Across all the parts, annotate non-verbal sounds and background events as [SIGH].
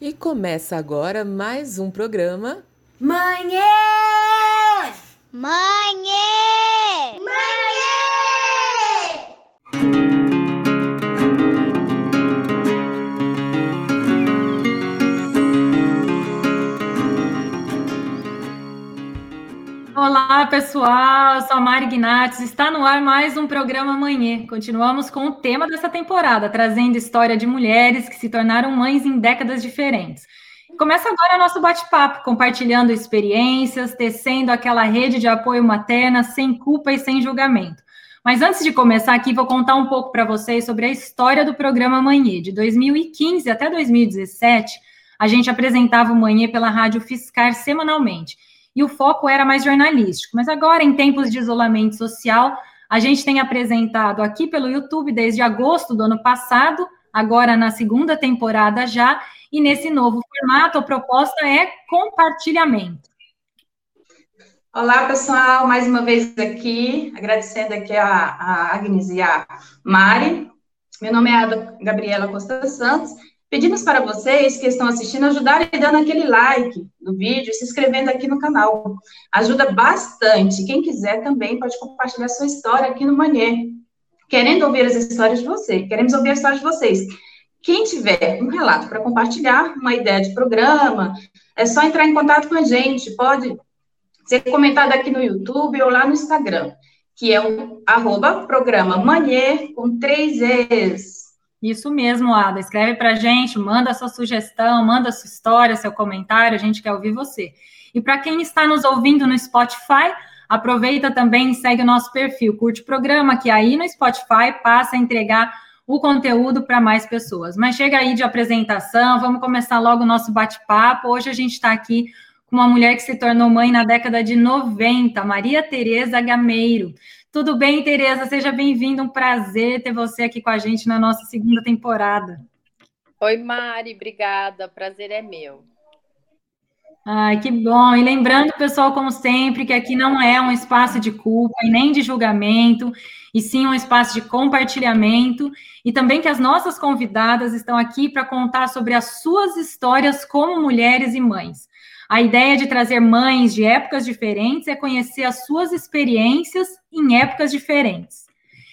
E começa agora mais um programa. Manhê! Manhê! Olá, pessoal. Eu sou a Mari Gnatz. Está no ar mais um programa Manhã. Continuamos com o tema dessa temporada, trazendo história de mulheres que se tornaram mães em décadas diferentes. Começa agora nosso bate-papo, compartilhando experiências, tecendo aquela rede de apoio materna sem culpa e sem julgamento. Mas antes de começar aqui, vou contar um pouco para vocês sobre a história do programa Manhã. De 2015 até 2017, a gente apresentava o Manhã pela Rádio Fiscar semanalmente e o foco era mais jornalístico. Mas agora, em tempos de isolamento social, a gente tem apresentado aqui pelo YouTube desde agosto do ano passado, agora na segunda temporada já, e nesse novo formato a proposta é compartilhamento. Olá, pessoal, mais uma vez aqui, agradecendo aqui a, a Agnes e a Mari. Meu nome é a Gabriela Costa Santos Pedimos para vocês que estão assistindo ajudarem dando aquele like no vídeo se inscrevendo aqui no canal. Ajuda bastante. Quem quiser também pode compartilhar sua história aqui no Manhã. Querendo ouvir as histórias de vocês, queremos ouvir as histórias de vocês. Quem tiver um relato para compartilhar, uma ideia de programa, é só entrar em contato com a gente. Pode ser comentado aqui no YouTube ou lá no Instagram, que é o arroba programa Manhã com três Es. Isso mesmo, Ada. Escreve para a gente, manda sua sugestão, manda sua história, seu comentário, a gente quer ouvir você. E para quem está nos ouvindo no Spotify, aproveita também e segue o nosso perfil, curte o programa, que aí no Spotify passa a entregar o conteúdo para mais pessoas. Mas chega aí de apresentação, vamos começar logo o nosso bate-papo. Hoje a gente está aqui com uma mulher que se tornou mãe na década de 90, Maria Tereza Gameiro. Tudo bem, Tereza? Seja bem-vinda. Um prazer ter você aqui com a gente na nossa segunda temporada. Oi, Mari. Obrigada. Prazer é meu. Ai, que bom. E lembrando, pessoal, como sempre, que aqui não é um espaço de culpa e nem de julgamento, e sim um espaço de compartilhamento, e também que as nossas convidadas estão aqui para contar sobre as suas histórias como mulheres e mães. A ideia de trazer mães de épocas diferentes é conhecer as suas experiências em épocas diferentes.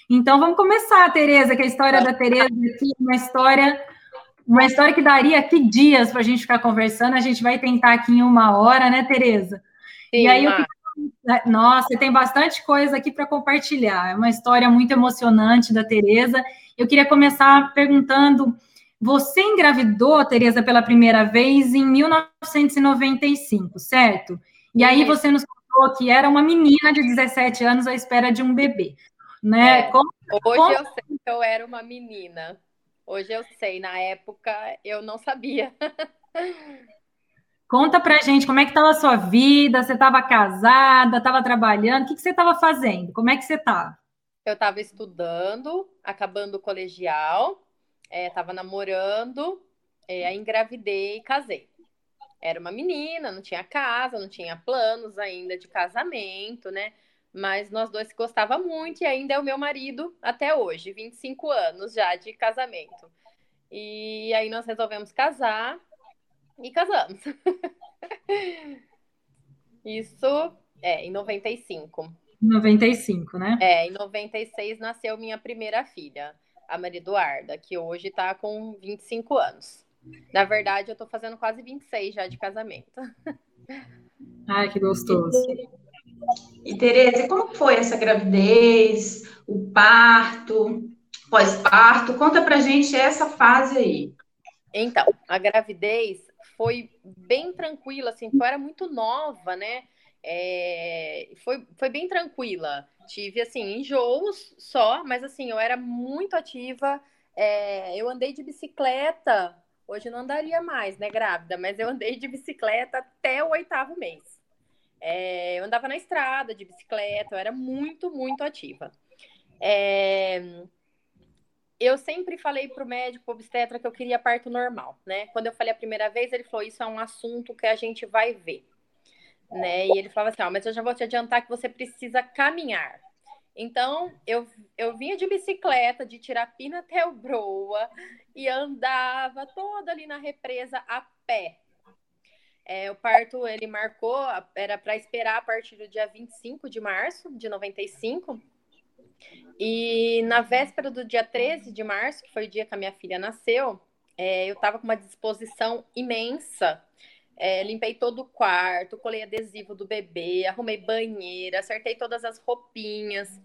Então vamos começar, Tereza, que a história da Tereza aqui é uma história, uma história que daria aqui dias para a gente ficar conversando. A gente vai tentar aqui em uma hora, né, Tereza? Sim, e aí eu nossa, tem bastante coisa aqui para compartilhar. É uma história muito emocionante da Tereza. Eu queria começar perguntando você engravidou, Tereza, pela primeira vez em 1995, certo? E aí você nos contou que era uma menina de 17 anos à espera de um bebê, né? É. Como, Hoje como... eu sei que eu era uma menina. Hoje eu sei, na época eu não sabia. [LAUGHS] Conta pra gente como é que estava a sua vida, você estava casada, estava trabalhando, o que, que você estava fazendo? Como é que você estava? Eu estava estudando, acabando o colegial, estava é, namorando, é, engravidei e casei. Era uma menina, não tinha casa, não tinha planos ainda de casamento, né? Mas nós dois se gostava muito e ainda é o meu marido até hoje, 25 anos já de casamento. E aí nós resolvemos casar e casamos. [LAUGHS] Isso é em 95. 95, né? É, em 96 nasceu minha primeira filha a Maria Eduarda, que hoje está com 25 anos. Na verdade, eu estou fazendo quase 26 já de casamento. [LAUGHS] Ai, que gostoso. E, Tereza, como foi essa gravidez, o parto, pós-parto? Conta pra gente essa fase aí. Então, a gravidez foi bem tranquila, assim, eu era muito nova, né? É, foi, foi bem tranquila. Tive, assim, enjoos só, mas, assim, eu era muito ativa. É, eu andei de bicicleta. Hoje não andaria mais, né, grávida? Mas eu andei de bicicleta até o oitavo mês. É, eu andava na estrada de bicicleta, eu era muito, muito ativa. É, eu sempre falei para o médico obstetra que eu queria parto normal, né? Quando eu falei a primeira vez, ele falou: Isso é um assunto que a gente vai ver né? E ele falava assim: ó, mas eu já vou te adiantar que você precisa caminhar. Então, eu, eu vinha de bicicleta, de Tirapina até o Broa, e andava toda ali na represa a pé. É, o parto, ele marcou, era para esperar a partir do dia 25 de março de 95. E na véspera do dia 13 de março, que foi o dia que a minha filha nasceu, é, eu estava com uma disposição imensa. É, limpei todo o quarto, colei adesivo do bebê, arrumei banheira, acertei todas as roupinhas.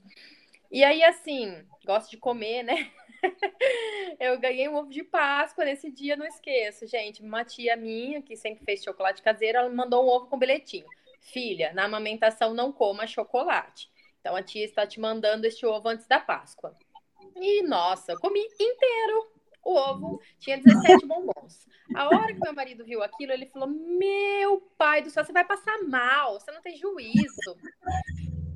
E aí, assim, gosto de comer, né? [LAUGHS] eu ganhei um ovo de Páscoa nesse dia, não esqueço, gente. Uma tia minha, que sempre fez chocolate caseiro, ela mandou um ovo com bilhetinho. Filha, na amamentação não coma chocolate. Então a tia está te mandando este ovo antes da Páscoa. E nossa, comi inteiro o ovo, tinha 17 bombons. A hora que meu marido viu aquilo, ele falou: Meu pai do céu, você vai passar mal, você não tem juízo.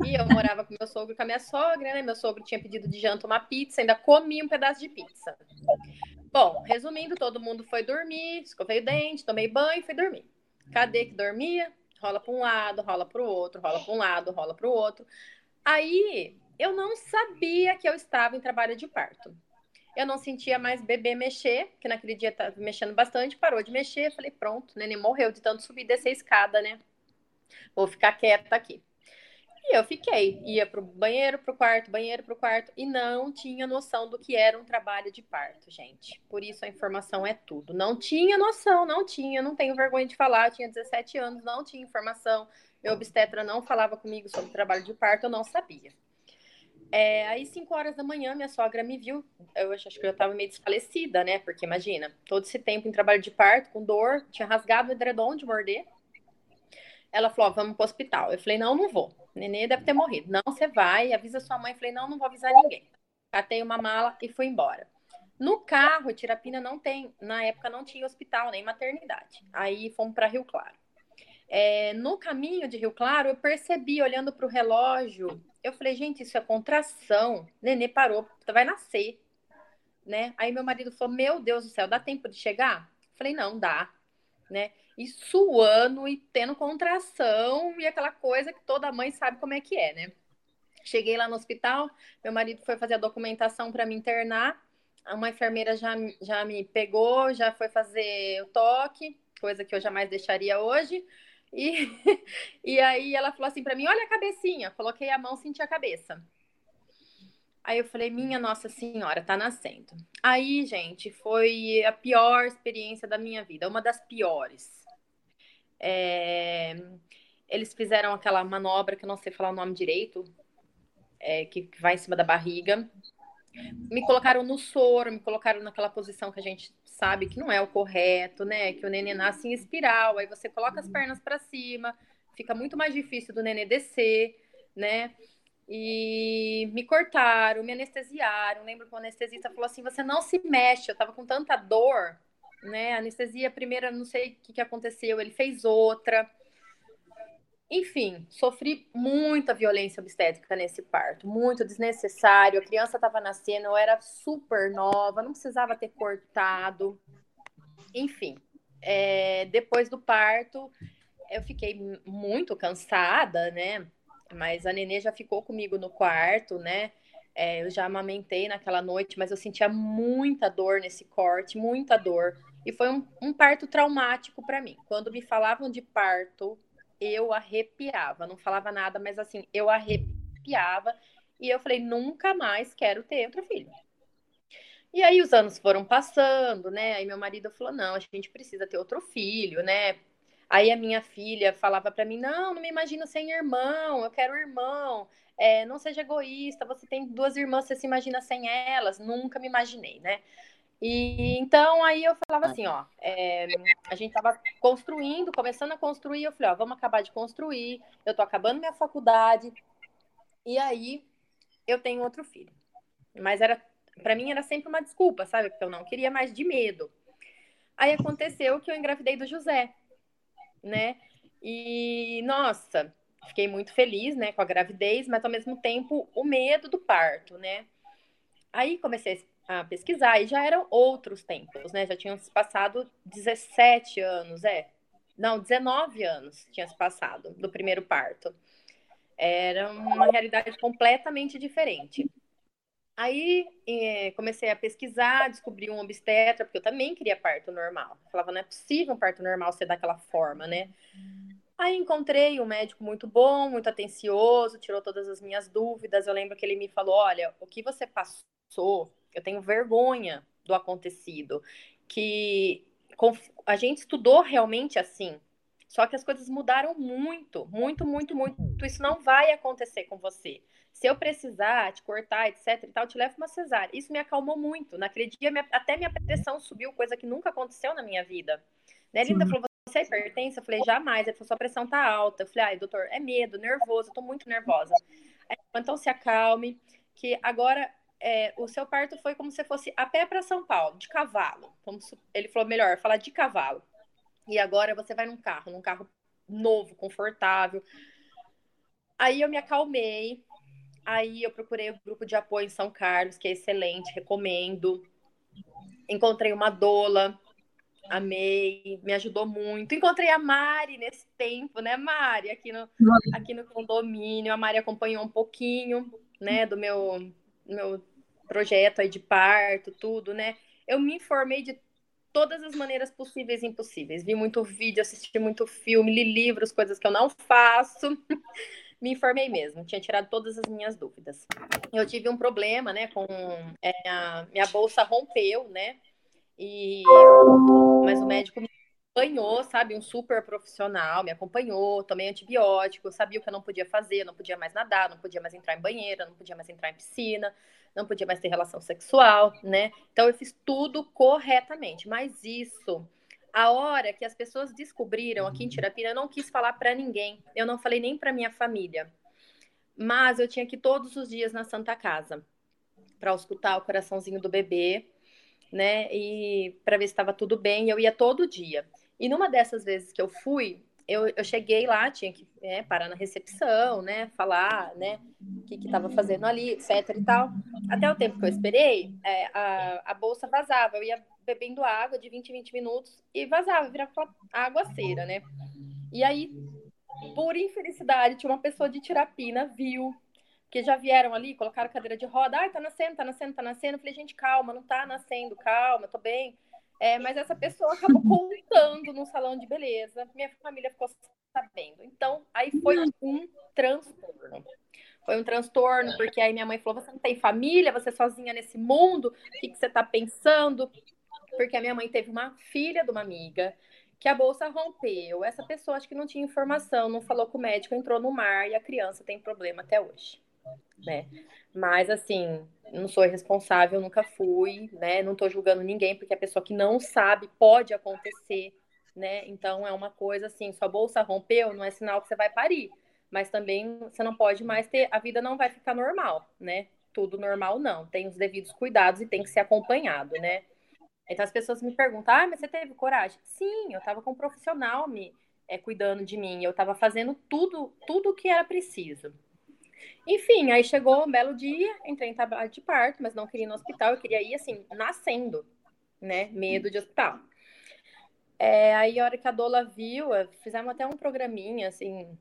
E eu morava com meu sogro e com a minha sogra, né? Meu sogro tinha pedido de janta uma pizza, ainda comi um pedaço de pizza. Bom, resumindo, todo mundo foi dormir, escovei o dente, tomei banho e fui dormir. Cadê que dormia? Rola para um lado, rola para o outro, rola para um lado, rola para o outro. Aí eu não sabia que eu estava em trabalho de parto. Eu não sentia mais bebê mexer, que naquele dia estava mexendo bastante, parou de mexer. Falei, pronto, neném morreu de tanto subir e descer a escada, né? Vou ficar quieta aqui. E eu fiquei, ia pro banheiro, pro quarto, banheiro, pro quarto, e não tinha noção do que era um trabalho de parto, gente. Por isso a informação é tudo. Não tinha noção, não tinha, não tenho vergonha de falar. Eu tinha 17 anos, não tinha informação. Meu obstetra não falava comigo sobre trabalho de parto, eu não sabia. É, aí, 5 horas da manhã, minha sogra me viu. Eu acho que eu estava meio desfalecida, né? Porque imagina, todo esse tempo em trabalho de parto, com dor, tinha rasgado o edredom de morder. Ela falou: vamos pro hospital. Eu falei: não, não vou. Nenê deve ter morrido. Não, você vai, avisa sua mãe. Eu falei: não, não vou avisar ninguém. Catei uma mala e fui embora. No carro, Tirapina não tem, na época não tinha hospital, nem maternidade. Aí fomos para Rio Claro. É, no caminho de Rio Claro, eu percebi, olhando para o relógio, eu falei, gente, isso é contração. Nenê parou, vai nascer. Né? Aí meu marido falou, meu Deus do céu, dá tempo de chegar? Eu falei, não, dá. Né? E suando e tendo contração e aquela coisa que toda mãe sabe como é que é, né? Cheguei lá no hospital, meu marido foi fazer a documentação para me internar. Uma enfermeira já, já me pegou, já foi fazer o toque, coisa que eu jamais deixaria hoje. E, [LAUGHS] e aí ela falou assim para mim: olha a cabecinha. Coloquei a mão, senti a cabeça. Aí eu falei, minha Nossa Senhora, tá nascendo. Aí, gente, foi a pior experiência da minha vida, uma das piores. É... Eles fizeram aquela manobra que eu não sei falar o nome direito, é, que vai em cima da barriga. Me colocaram no soro, me colocaram naquela posição que a gente sabe que não é o correto, né? Que o nenê nasce em espiral, aí você coloca as pernas para cima, fica muito mais difícil do nenê descer, né? E me cortaram, me anestesiaram. Lembro que o anestesista falou assim: você não se mexe. Eu tava com tanta dor, né? A anestesia, primeira, não sei o que, que aconteceu, ele fez outra. Enfim, sofri muita violência obstétrica nesse parto, muito desnecessário. A criança estava nascendo, eu era super nova, não precisava ter cortado. Enfim, é, depois do parto, eu fiquei muito cansada, né? Mas a nenê já ficou comigo no quarto, né? É, eu já amamentei naquela noite, mas eu sentia muita dor nesse corte, muita dor. E foi um, um parto traumático para mim. Quando me falavam de parto, eu arrepiava. Não falava nada, mas assim, eu arrepiava. E eu falei, nunca mais quero ter outro filho. E aí os anos foram passando, né? Aí meu marido falou: não, a gente precisa ter outro filho, né? Aí a minha filha falava para mim: não, não me imagino sem irmão, eu quero irmão. É, não seja egoísta, você tem duas irmãs, você se imagina sem elas. Nunca me imaginei, né? E então aí eu falava assim, ó, é, a gente tava construindo, começando a construir, eu falei, ó, vamos acabar de construir, eu tô acabando minha faculdade, e aí eu tenho outro filho. Mas era, para mim era sempre uma desculpa, sabe? Porque eu não queria mais de medo. Aí aconteceu que eu engravidei do José, né? E nossa, fiquei muito feliz, né, com a gravidez, mas ao mesmo tempo o medo do parto, né? Aí comecei a pesquisar, e já eram outros tempos, né? Já tinham se passado 17 anos, é. Não, 19 anos tinha se passado do primeiro parto. Era uma realidade completamente diferente. Aí é, comecei a pesquisar, descobri um obstetra, porque eu também queria parto normal. Eu falava, não é possível um parto normal ser daquela forma, né? Aí encontrei um médico muito bom, muito atencioso, tirou todas as minhas dúvidas. Eu lembro que ele me falou: olha, o que você passou, eu tenho vergonha do acontecido. Que a gente estudou realmente assim. Só que as coisas mudaram muito, muito, muito, muito. Isso não vai acontecer com você. Se eu precisar te cortar, etc e tal, eu te levo uma cesárea. Isso me acalmou muito. Naquele dia, minha, até minha pressão subiu, coisa que nunca aconteceu na minha vida. Né? Ele ainda falou, você é hipertensa? Eu falei, jamais. Ele falou, sua pressão tá alta. Eu falei, ai, doutor, é medo, nervoso, eu tô muito nervosa. Aí, então se acalme, que agora é, o seu parto foi como se fosse a pé para São Paulo, de cavalo. ele falou, melhor, falar de cavalo. E agora você vai num carro, num carro novo, confortável. Aí eu me acalmei. Aí eu procurei o grupo de apoio em São Carlos, que é excelente, recomendo. Encontrei uma doula, amei, me ajudou muito. Encontrei a Mari nesse tempo, né, Mari, aqui no, aqui no condomínio. A Mari acompanhou um pouquinho, né, do meu, meu projeto aí de parto, tudo, né. Eu me informei de todas as maneiras possíveis e impossíveis. Vi muito vídeo, assisti muito filme, li livros, coisas que eu não faço. [LAUGHS] me informei mesmo, tinha tirado todas as minhas dúvidas. Eu tive um problema, né, com é, a minha bolsa rompeu, né, e mas o médico me acompanhou, sabe, um super profissional, me acompanhou, tomei antibiótico, sabia o que eu não podia fazer, não podia mais nadar, não podia mais entrar em banheira, não podia mais entrar em piscina, não podia mais ter relação sexual, né? Então eu fiz tudo corretamente, mas isso a hora que as pessoas descobriram aqui em Tirapina, eu não quis falar para ninguém. Eu não falei nem para minha família. Mas eu tinha que ir todos os dias na Santa Casa para escutar o coraçãozinho do bebê, né? E para ver se estava tudo bem. Eu ia todo dia. E numa dessas vezes que eu fui, eu, eu cheguei lá, tinha que né, parar na recepção, né? Falar, né? O que estava fazendo ali, etc e tal. Até o tempo que eu esperei, é, a, a bolsa vazava. Eu ia bebendo água de 20 em 20 minutos e vazava, virava aguaceira, né? E aí, por infelicidade, tinha uma pessoa de Tirapina, viu, que já vieram ali, colocaram cadeira de roda, ai, tá nascendo, tá nascendo, tá nascendo. Eu falei, gente, calma, não tá nascendo, calma, tô bem. É, mas essa pessoa acabou [LAUGHS] contando no salão de beleza. Minha família ficou sabendo. Então, aí foi um transtorno. Foi um transtorno, porque aí minha mãe falou: você não tem família, você é sozinha nesse mundo, o que, que você está pensando? Porque a minha mãe teve uma filha de uma amiga que a bolsa rompeu. Essa pessoa acho que não tinha informação, não falou com o médico, entrou no mar e a criança tem problema até hoje, né? Mas assim, não sou responsável, nunca fui, né? Não tô julgando ninguém, porque a pessoa que não sabe pode acontecer, né? Então é uma coisa assim, sua bolsa rompeu, não é sinal que você vai parir, mas também você não pode mais ter, a vida não vai ficar normal, né? Tudo normal não, tem os devidos cuidados e tem que ser acompanhado, né? Então as pessoas me perguntam: ah, mas você teve coragem? Sim, eu estava com um profissional me é, cuidando de mim, eu estava fazendo tudo, tudo que era preciso. Enfim, aí chegou um belo dia, entrei em trabalho de parto, mas não queria ir no hospital, eu queria ir assim, nascendo, né? Medo de hospital. É, aí a hora que a Dola viu, fizemos até um programinha assim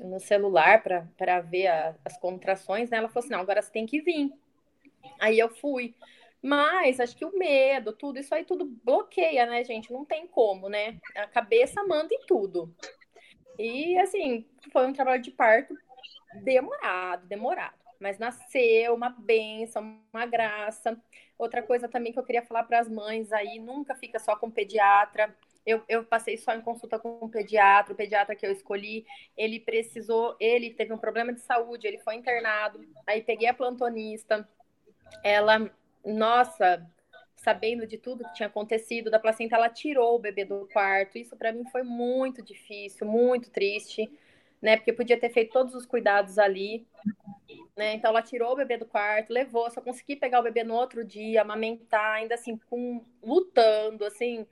no celular para ver a, as contrações, né? Ela falou assim: não, agora você tem que vir. Aí eu fui. Mas acho que o medo, tudo, isso aí tudo bloqueia, né, gente? Não tem como, né? A cabeça manda em tudo. E assim, foi um trabalho de parto demorado, demorado. Mas nasceu uma benção, uma graça. Outra coisa também que eu queria falar para as mães aí, nunca fica só com pediatra. Eu, eu, passei só em consulta com um pediatra, o pediatra que eu escolhi, ele precisou, ele teve um problema de saúde, ele foi internado, aí peguei a plantonista, ela nossa, sabendo de tudo que tinha acontecido da placenta, ela tirou o bebê do quarto. Isso para mim foi muito difícil, muito triste, né? Porque podia ter feito todos os cuidados ali, né? Então ela tirou o bebê do quarto, levou, só consegui pegar o bebê no outro dia, amamentar, ainda assim, com, lutando, assim.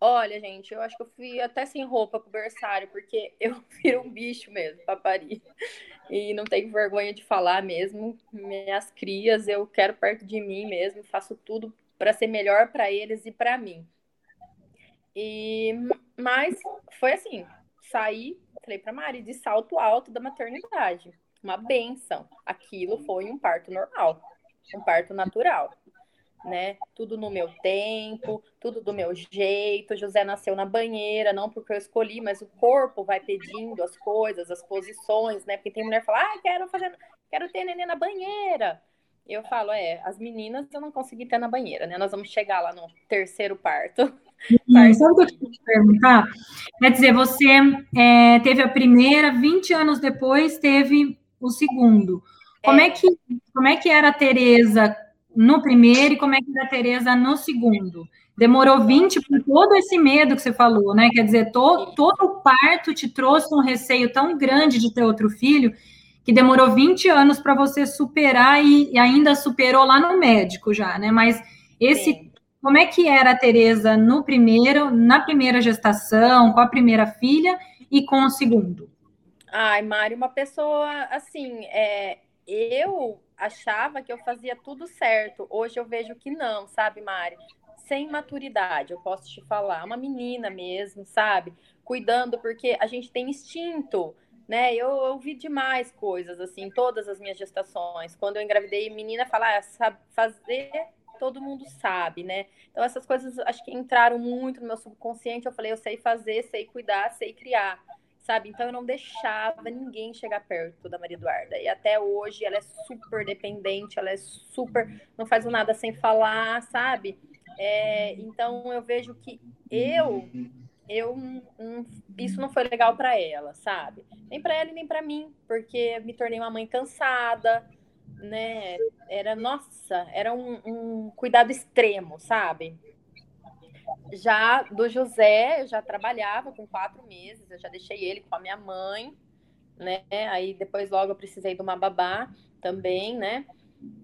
Olha, gente, eu acho que eu fui até sem roupa pro berçário, porque [LAUGHS] eu viro um bicho mesmo pra parir e não tenho vergonha de falar mesmo. Minhas crias, eu quero perto de mim mesmo, faço tudo para ser melhor para eles e para mim. E mas foi assim, saí falei para Mari, de salto alto da maternidade. Uma benção. Aquilo foi um parto normal, um parto natural né? Tudo no meu tempo, tudo do meu jeito. José nasceu na banheira, não porque eu escolhi, mas o corpo vai pedindo as coisas, as posições, né? Porque tem mulher que fala, ah, quero fazer, quero ter neném na banheira. Eu falo, é, as meninas eu não consegui ter na banheira, né? Nós vamos chegar lá no terceiro parto. Hum, sabe o que eu queria te perguntar? Quer dizer, você é, teve a primeira, 20 anos depois teve o segundo. Como é, é que, como é que era a Tereza no primeiro e como é que era a Tereza no segundo? Demorou 20 por todo esse medo que você falou, né? Quer dizer, to, todo o parto te trouxe um receio tão grande de ter outro filho que demorou 20 anos para você superar e, e, ainda superou lá no médico já, né? Mas esse Sim. como é que era a Tereza no primeiro, na primeira gestação, com a primeira filha e com o segundo? Ai, Mari, uma pessoa assim, é, eu achava que eu fazia tudo certo. Hoje eu vejo que não, sabe, Mari? Sem maturidade, eu posso te falar. Uma menina mesmo, sabe? Cuidando, porque a gente tem instinto, né? Eu ouvi demais coisas, assim, todas as minhas gestações. Quando eu engravidei, menina falar, ah, fazer, todo mundo sabe, né? Então, essas coisas acho que entraram muito no meu subconsciente. Eu falei, eu sei fazer, sei cuidar, sei criar sabe? Então eu não deixava ninguém chegar perto da Maria Eduarda. E até hoje ela é super dependente, ela é super. não faz nada sem falar, sabe? É, então eu vejo que eu. Eu, um, isso não foi legal para ela, sabe? Nem para ela e nem para mim, porque me tornei uma mãe cansada, né? Era, nossa, era um, um cuidado extremo, sabe? Já do José, eu já trabalhava com quatro meses, eu já deixei ele com a minha mãe, né? Aí depois logo eu precisei de uma babá também, né?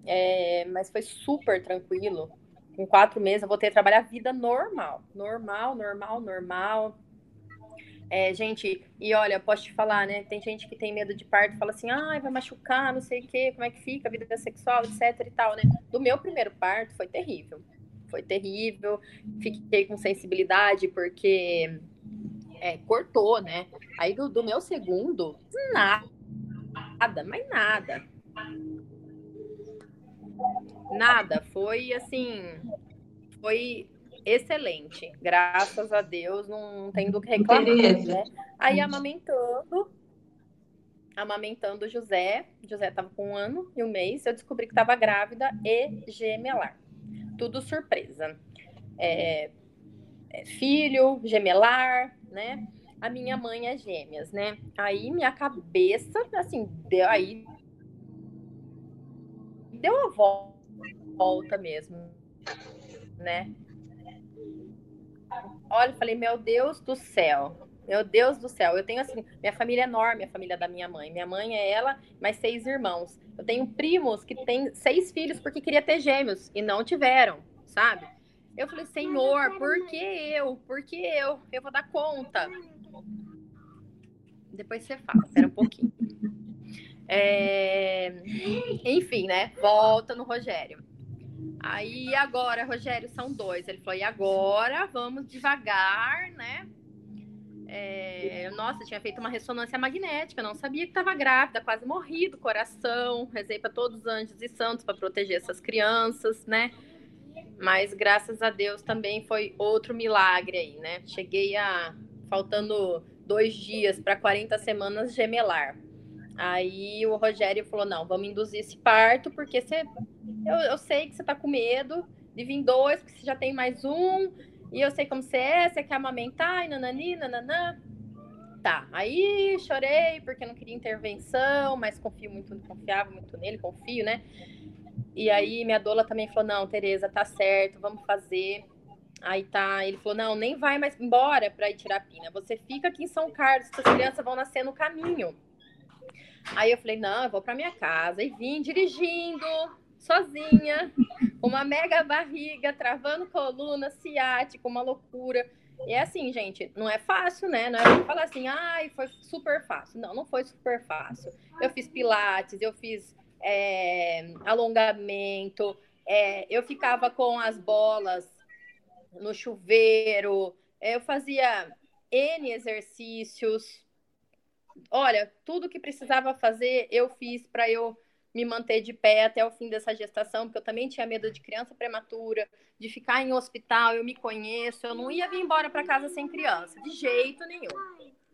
É, mas foi super tranquilo. Com quatro meses eu voltei a trabalhar vida normal. Normal, normal, normal. É, gente, e olha, posso te falar, né? Tem gente que tem medo de parto, fala assim, ai, vai machucar, não sei o quê, como é que fica a vida sexual, etc e tal, né? Do meu primeiro parto foi terrível foi terrível. Fiquei com sensibilidade porque é, cortou, né? Aí do, do, meu segundo, nada, nada, mais nada. Nada, foi assim, foi excelente. Graças a Deus, não tem do que reclamar, né? Aí amamentando, amamentando o José, José estava com um ano e um mês, eu descobri que estava grávida e gemelar tudo surpresa. É, é, filho, gemelar, né? A minha mãe é gêmeas, né? Aí minha cabeça, assim, deu aí. Deu a volta mesmo, né? Olha, falei, meu Deus do céu, meu Deus do céu, eu tenho assim, minha família é enorme, a família da minha mãe. Minha mãe é ela, mais seis irmãos. Eu tenho primos que têm seis filhos porque queria ter gêmeos e não tiveram, sabe? Eu falei, Senhor, por que eu? Por que eu? Eu vou dar conta. Depois você fala, espera um pouquinho. É... Enfim, né? Volta no Rogério. Aí agora, Rogério, são dois. Ele falou, e agora vamos devagar, né? É, nossa, tinha feito uma ressonância magnética, não sabia que estava grávida, quase morri do coração. Rezei para todos os anjos e santos para proteger essas crianças, né? Mas graças a Deus também foi outro milagre aí, né? Cheguei a faltando dois dias para 40 semanas gemelar. Aí o Rogério falou: não, vamos induzir esse parto, porque você. Eu, eu sei que você tá com medo de vir dois, porque você já tem mais um, e eu sei como você é, você quer amamentar, e nanani, nananã. Tá, aí chorei porque não queria intervenção, mas confio muito, confiava muito nele, confio, né? E aí minha doula também falou: "Não, Tereza, tá certo, vamos fazer". Aí tá, ele falou: "Não, nem vai mais embora para ir tirar a pina. Você fica aqui em São Carlos, as crianças vão nascer no caminho". Aí eu falei: "Não, eu vou para minha casa" e vim dirigindo sozinha, uma mega barriga, travando coluna, ciática, uma loucura. E é assim, gente, não é fácil, né? Não é falar assim, ai, foi super fácil. Não, não foi super fácil. Eu fiz pilates, eu fiz é, alongamento, é, eu ficava com as bolas no chuveiro, eu fazia N exercícios, olha, tudo que precisava fazer, eu fiz para eu me manter de pé até o fim dessa gestação, porque eu também tinha medo de criança prematura, de ficar em hospital, eu me conheço, eu não ia vir embora para casa sem criança, de jeito nenhum.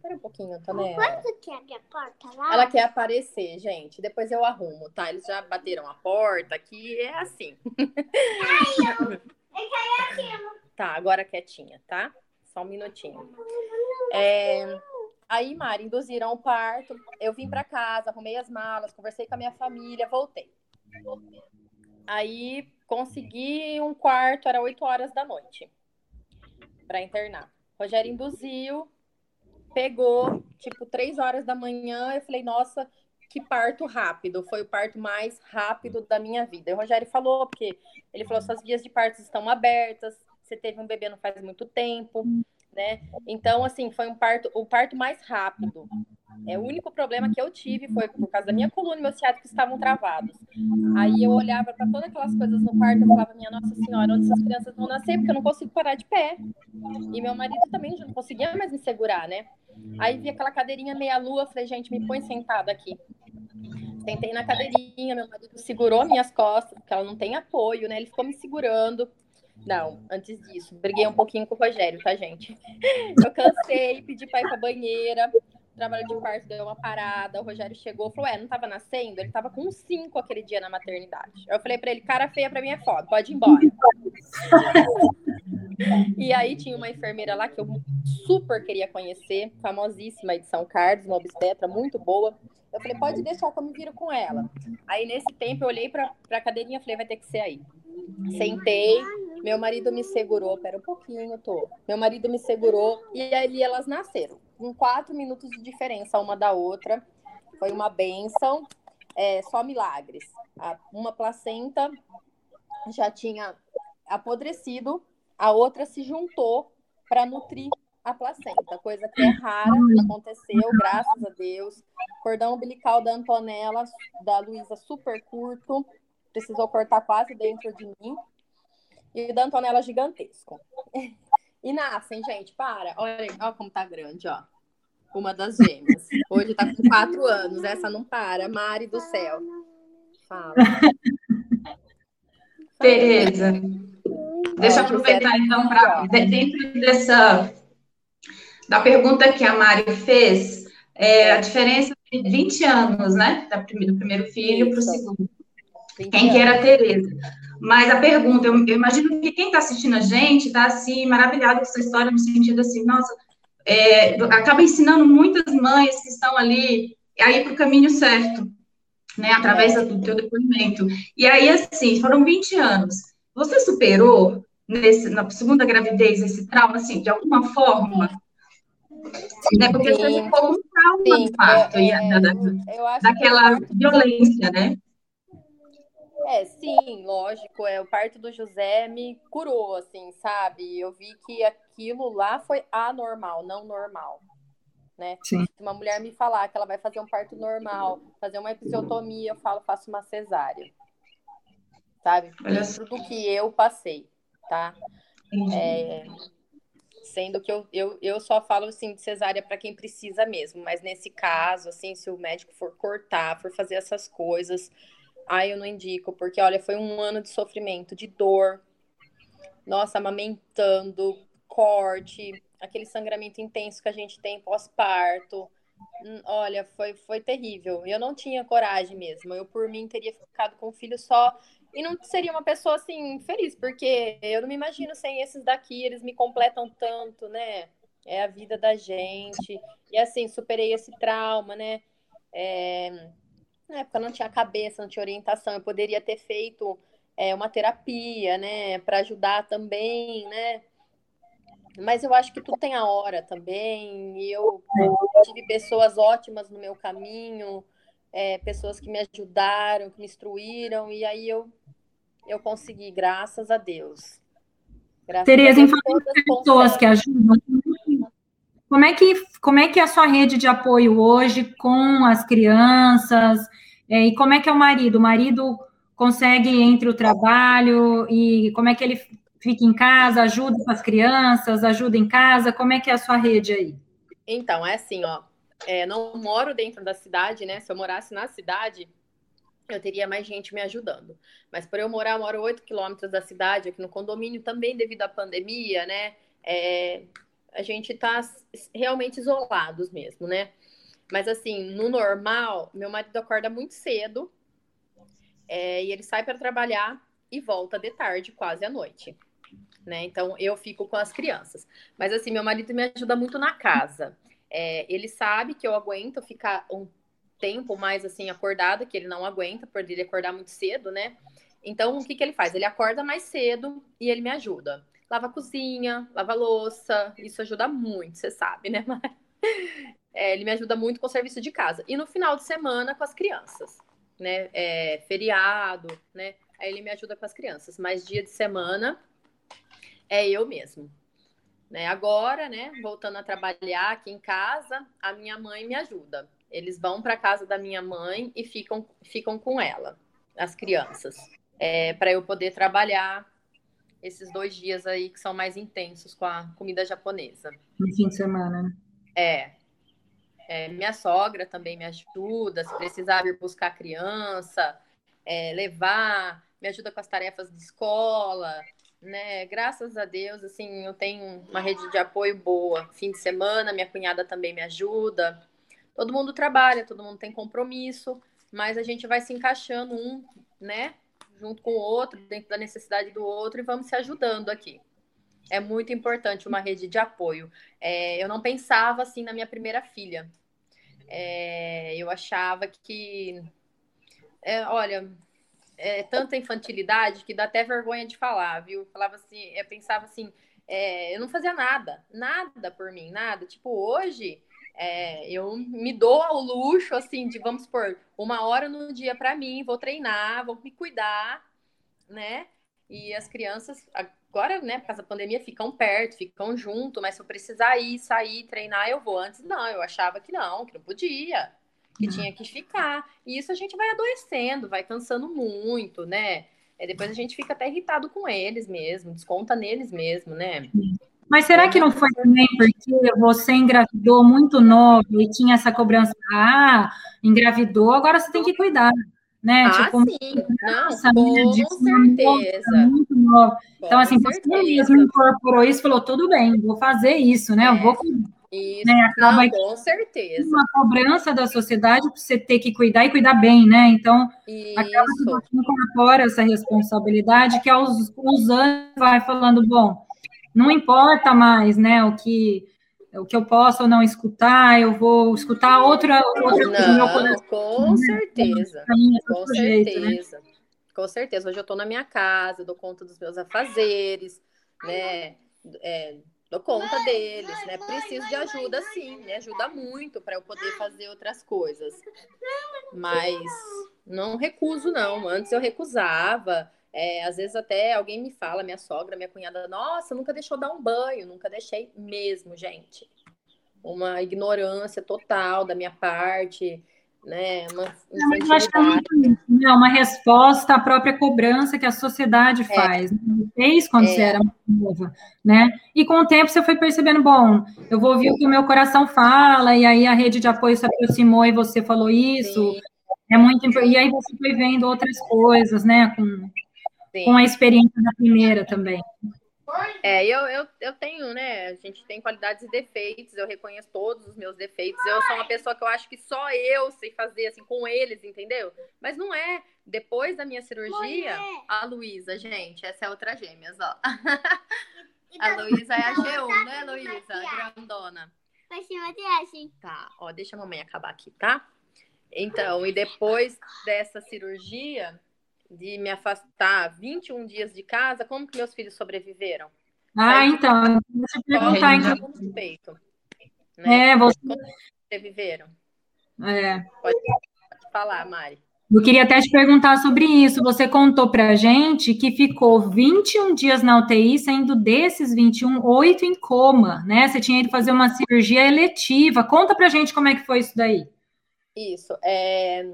Espera um pouquinho, Antonella. Quanto que abre a porta lá? Ela quer aparecer, gente. Depois eu arrumo, tá? Eles já bateram a porta aqui, é assim. tá, agora quietinha, tá? Só um minutinho. É... Aí, Mari, induziram o parto. Eu vim para casa, arrumei as malas, conversei com a minha família, voltei. Aí consegui um quarto, era 8 horas da noite, para internar. Rogério induziu, pegou, tipo, 3 horas da manhã. Eu falei, nossa, que parto rápido. Foi o parto mais rápido da minha vida. E o Rogério falou, porque ele falou: suas vias de parto estão abertas, você teve um bebê não faz muito tempo né? Então, assim, foi um parto, o parto mais rápido. É, o único problema que eu tive foi por causa da minha coluna e meu ciático estavam travados. Aí eu olhava para todas aquelas coisas no quarto e falava, minha Nossa Senhora, onde essas crianças vão nascer? Porque eu não consigo parar de pé. E meu marido também já não conseguia mais me segurar, né? Aí vi aquela cadeirinha meia-lua, falei, gente, me põe sentada aqui. Sentei na cadeirinha, meu marido segurou minhas costas, porque ela não tem apoio, né? Ele ficou me segurando. Não, antes disso, briguei um pouquinho com o Rogério, tá, gente? [LAUGHS] Eu cansei, pedi pra ir pra banheira, trabalho de parto deu uma parada, o Rogério chegou, falou, é, não tava nascendo? Ele tava com cinco aquele dia na maternidade. Eu falei pra ele, cara feia pra mim é foda, pode ir embora. [LAUGHS] e aí tinha uma enfermeira lá que eu super queria conhecer, famosíssima de São Carlos, uma obstetra muito boa. Eu falei, pode deixar que eu me viro com ela. Aí nesse tempo eu olhei pra, pra cadeirinha e falei, vai ter que ser aí. Sentei, meu marido me segurou, pera um pouquinho, tô. Meu marido me segurou e ali elas nasceram, com quatro minutos de diferença uma da outra. Foi uma benção, é, só milagres. uma placenta já tinha apodrecido, a outra se juntou para nutrir a placenta, coisa que é rara, aconteceu, graças a Deus. Cordão umbilical da Antonella, da Luísa, super curto, precisou cortar quase dentro de mim e o da Antonella gigantesco. E nascem, gente, para. Olha, olha como tá grande, ó. Uma das gêmeas. Hoje tá com quatro anos, essa não para. Mari do céu. Fala. Tereza, deixa eu aproveitar então para dentro dessa da pergunta que a Mari fez, é, a diferença de 20 anos, né? Do primeiro filho para o segundo. Quem que era a Tereza? Mas a pergunta, eu, eu imagino que quem está assistindo a gente está assim, maravilhado com essa história, no sentido assim, nossa, é, acaba ensinando muitas mães que estão ali aí para o caminho certo, né? Através do teu depoimento. E aí, assim, foram 20 anos. Você superou nesse, na segunda gravidez esse trauma, assim, de alguma forma? Sim, né? Porque você ficou com trauma sim, do parto, é, é, da, daquela violência, né? É, sim, lógico. É, o parto do José me curou, assim, sabe? Eu vi que aquilo lá foi anormal, não normal. Né? Sim. Se uma mulher me falar que ela vai fazer um parto normal, fazer uma episiotomia, eu falo, faço uma cesárea. Sabe? Dentro do que eu passei, tá? É, sendo que eu, eu, eu só falo assim de cesárea para quem precisa mesmo, mas nesse caso, assim, se o médico for cortar, for fazer essas coisas, Ai, eu não indico, porque olha, foi um ano de sofrimento, de dor. Nossa, amamentando, corte, aquele sangramento intenso que a gente tem pós-parto. Hum, olha, foi, foi terrível. Eu não tinha coragem mesmo. Eu, por mim, teria ficado com o filho só. E não seria uma pessoa assim, feliz, porque eu não me imagino sem esses daqui, eles me completam tanto, né? É a vida da gente. E assim, superei esse trauma, né? É, na época não tinha cabeça, não tinha orientação. Eu poderia ter feito é, uma terapia, né, para ajudar também, né? Mas eu acho que tudo tem a hora também. E eu tive pessoas ótimas no meu caminho, é, pessoas que me ajudaram, que me instruíram, e aí eu, eu consegui, graças a Deus. Graças Tereza, em pessoas que ajudam, como é que, como é que é a sua rede de apoio hoje com as crianças? É, e como é que é o marido? O marido consegue entre o trabalho e como é que ele fica em casa, ajuda as crianças, ajuda em casa? Como é que é a sua rede aí? Então, é assim, ó. é, não moro dentro da cidade, né? Se eu morasse na cidade, eu teria mais gente me ajudando. Mas por eu morar, eu moro 8 quilômetros da cidade, aqui no condomínio, também devido à pandemia, né? É, a gente está realmente isolados mesmo, né? Mas assim, no normal, meu marido acorda muito cedo é, e ele sai para trabalhar e volta de tarde, quase à noite. Né? Então eu fico com as crianças. Mas assim, meu marido me ajuda muito na casa. É, ele sabe que eu aguento ficar um tempo mais assim acordada, que ele não aguenta por ele acordar muito cedo, né? Então o que, que ele faz? Ele acorda mais cedo e ele me ajuda. Lava a cozinha, lava a louça, isso ajuda muito, você sabe, né? [LAUGHS] É, ele me ajuda muito com o serviço de casa. E no final de semana com as crianças, né? É, feriado, né? Aí ele me ajuda com as crianças. Mas dia de semana é eu mesmo. Né? Agora, né, voltando a trabalhar aqui em casa, a minha mãe me ajuda. Eles vão para casa da minha mãe e ficam, ficam com ela, as crianças, é, para eu poder trabalhar esses dois dias aí que são mais intensos com a comida japonesa. No fim de semana. Né? É. é. Minha sogra também me ajuda, se precisar vir buscar a criança, é, levar, me ajuda com as tarefas de escola, né? Graças a Deus, assim, eu tenho uma rede de apoio boa. Fim de semana, minha cunhada também me ajuda. Todo mundo trabalha, todo mundo tem compromisso, mas a gente vai se encaixando um, né? Junto com o outro, dentro da necessidade do outro, e vamos se ajudando aqui. É muito importante uma rede de apoio. É, eu não pensava assim na minha primeira filha. É, eu achava que, é, olha, é, tanta infantilidade que dá até vergonha de falar, viu? Falava assim, eu pensava assim, é, eu não fazia nada, nada por mim, nada. Tipo, hoje é, eu me dou ao luxo, assim, de vamos por uma hora no dia para mim, vou treinar, vou me cuidar, né? E as crianças, agora, né, por causa da pandemia, ficam perto, ficam junto, mas se eu precisar ir, sair, treinar, eu vou. Antes, não, eu achava que não, que não podia que tinha que ficar. E isso a gente vai adoecendo, vai cansando muito, né? E depois a gente fica até irritado com eles mesmo, desconta neles mesmo, né? Mas será que não foi também porque você engravidou muito nova e tinha essa cobrança? Ah, engravidou, agora você tem que cuidar, né? Ah, tipo, sim, não, com certeza. Muito nova. Então, assim, você mesmo incorporou isso, falou, tudo bem, vou fazer isso, né? É. Eu vou. Isso, né? Acaba não, com certeza. Uma cobrança da sociedade para você ter que cuidar e cuidar bem, né? Então, Isso. acaba que você incorpora essa responsabilidade que aos, aos anos vai falando, bom, não importa mais, né, o que o que eu posso ou não escutar, eu vou escutar outra outra não, coisa. Com né? certeza. Com certeza. Jeito, né? Com certeza. Hoje eu estou na minha casa, dou conta dos meus afazeres, né? É, dou conta deles, né? Preciso de ajuda, sim, me ajuda muito para eu poder fazer outras coisas. Mas não recuso, não. Antes eu recusava. É, às vezes até alguém me fala, minha sogra, minha cunhada, nossa, nunca deixou dar um banho, nunca deixei mesmo, gente. Uma ignorância total da minha parte né? Uma não, eu acho que é muito, uma resposta à própria cobrança que a sociedade é. faz. Né? Fez quando é. você era nova, né? E com o tempo você foi percebendo, bom, eu vou ouvir o que o meu coração fala, e aí a rede de apoio se aproximou e você falou isso. Sim. É muito E aí você foi vendo outras coisas, né? Com, com a experiência da primeira também. É, eu, eu, eu tenho, né? A gente tem qualidades e defeitos, eu reconheço todos os meus defeitos. Eu sou uma pessoa que eu acho que só eu sei fazer, assim, com eles, entendeu? Mas não é. Depois da minha cirurgia, a Luísa, gente, essa é outra gêmeas, ó. [LAUGHS] A Luísa é a G1, né, Luísa? Grandona. Tá, ó, deixa a mamãe acabar aqui, tá? Então, e depois dessa cirurgia, de me afastar 21 dias de casa, como que meus filhos sobreviveram? Ah, Aí, então, deixa eu perguntar. Então. Respeito, né? É, você... Como sobreviveram? É. Pode, pode falar, Mari. Eu queria até te perguntar sobre isso. Você contou pra gente que ficou 21 dias na UTI, sendo desses 21, 8 em coma, né? Você tinha ido fazer uma cirurgia eletiva. Conta pra gente como é que foi isso daí. Isso. É,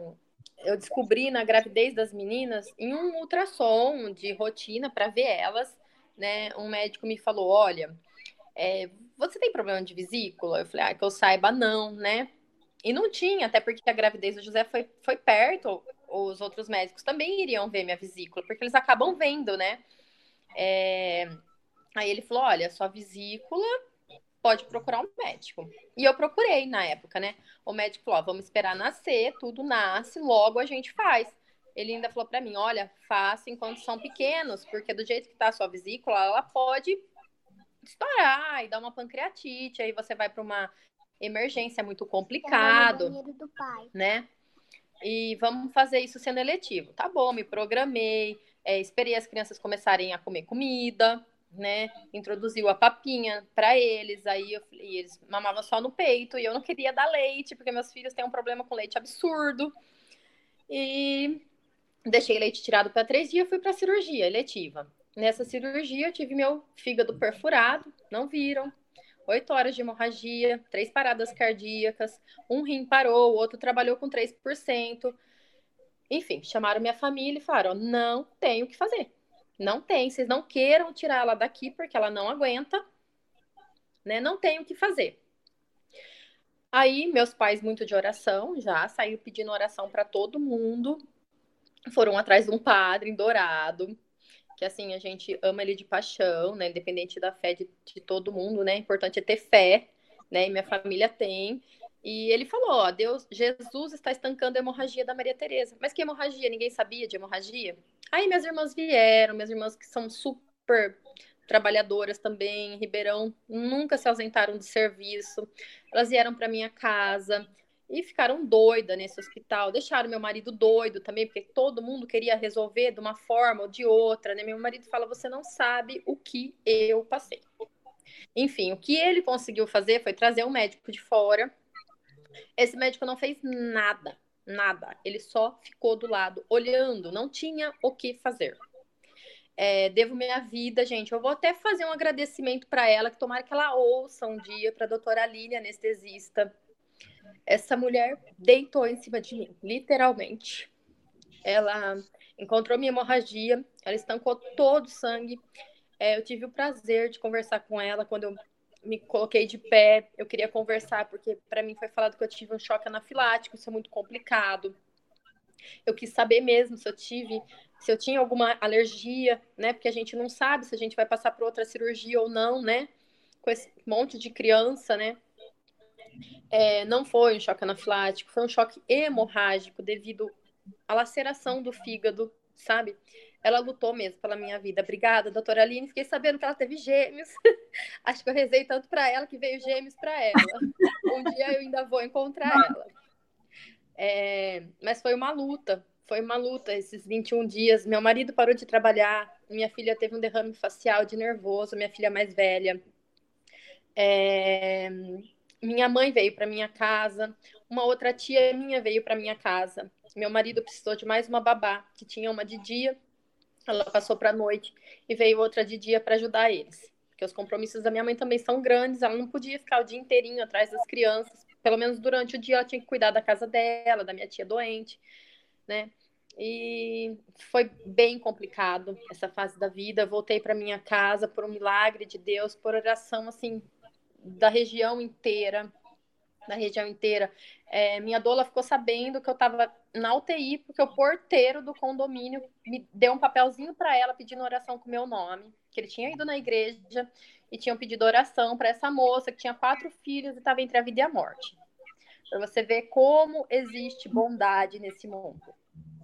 eu descobri na gravidez das meninas em um ultrassom de rotina para ver elas, né? Um médico me falou: olha, é, você tem problema de vesícula? Eu falei, ah, que eu saiba, não, né? e não tinha, até porque a gravidez do José foi, foi perto, os outros médicos também iriam ver minha vesícula, porque eles acabam vendo, né? É... Aí ele falou: olha, sua vesícula pode procurar um médico. E eu procurei na época, né? O médico falou: vamos esperar nascer, tudo nasce, logo a gente faz. Ele ainda falou para mim: olha, faça enquanto são pequenos, porque do jeito que tá a sua vesícula, ela pode estourar e dar uma pancreatite, aí você vai para uma emergência, é muito complicado, né? E vamos fazer isso sendo eletivo. Tá bom, me programei, é, esperei as crianças começarem a comer comida, né? Introduziu a papinha para eles, aí eu, eles mamavam só no peito e eu não queria dar leite, porque meus filhos têm um problema com leite absurdo. E deixei leite tirado para três dias, fui para cirurgia eletiva. Nessa cirurgia, eu tive meu fígado perfurado, não viram. Oito horas de hemorragia, três paradas cardíacas, um rim parou, o outro trabalhou com 3%. Enfim, chamaram minha família e falaram: não tem o que fazer. Não tem, vocês não queiram tirar ela daqui porque ela não aguenta, né? Não tem o que fazer. Aí, meus pais, muito de oração, já saiu pedindo oração para todo mundo. Foram atrás de um padre em Dourado, que assim, a gente ama ele de paixão, né? Independente da fé de, de todo mundo, né? Importante é ter fé, né? E minha família tem. E ele falou, ó, Deus, Jesus está estancando a hemorragia da Maria Tereza. Mas que hemorragia? Ninguém sabia de hemorragia? Aí minhas irmãs vieram, minhas irmãs que são super trabalhadoras também, em Ribeirão, nunca se ausentaram de serviço. Elas vieram para minha casa e ficaram doida nesse hospital. Deixaram meu marido doido também, porque todo mundo queria resolver de uma forma ou de outra, né? Meu marido fala: "Você não sabe o que eu passei". Enfim, o que ele conseguiu fazer foi trazer um médico de fora. Esse médico não fez nada, nada. Ele só ficou do lado, olhando, não tinha o que fazer. É, devo minha vida, gente. Eu vou até fazer um agradecimento para ela, que tomara que ela ouça um dia, para a doutora Aline, anestesista essa mulher deitou em cima de mim, literalmente. Ela encontrou minha hemorragia, ela estancou todo o sangue. É, eu tive o prazer de conversar com ela quando eu me coloquei de pé. Eu queria conversar porque para mim foi falado que eu tive um choque anafilático, isso é muito complicado. Eu quis saber mesmo se eu tive, se eu tinha alguma alergia, né? Porque a gente não sabe se a gente vai passar por outra cirurgia ou não, né? Com esse monte de criança, né? é, não foi um choque anafilático, foi um choque hemorrágico devido à laceração do fígado, sabe? Ela lutou mesmo pela minha vida. Obrigada, doutora Aline. Fiquei sabendo que ela teve gêmeos. [LAUGHS] Acho que eu rezei tanto para ela que veio gêmeos para ela. [LAUGHS] Um dia eu ainda vou encontrar ela. É, mas foi uma luta, foi uma luta esses 21 dias. Meu marido parou de trabalhar, minha filha teve um derrame facial de nervoso, minha filha mais velha. É, minha mãe veio para minha casa, uma outra tia minha veio para minha casa. Meu marido precisou de mais uma babá, que tinha uma de dia, ela passou para a noite e veio outra de dia para ajudar eles. Porque os compromissos da minha mãe também são grandes, ela não podia ficar o dia inteirinho atrás das crianças. Pelo menos durante o dia ela tinha que cuidar da casa dela, da minha tia doente, né? E foi bem complicado essa fase da vida. Voltei para minha casa por um milagre de Deus, por oração assim da região inteira, da região inteira. É, minha doula ficou sabendo que eu estava na UTI porque o porteiro do condomínio me deu um papelzinho para ela pedindo oração com meu nome, que ele tinha ido na igreja e tinham pedido oração para essa moça que tinha quatro filhos e estava entre a vida e a morte. Para você ver como existe bondade nesse mundo.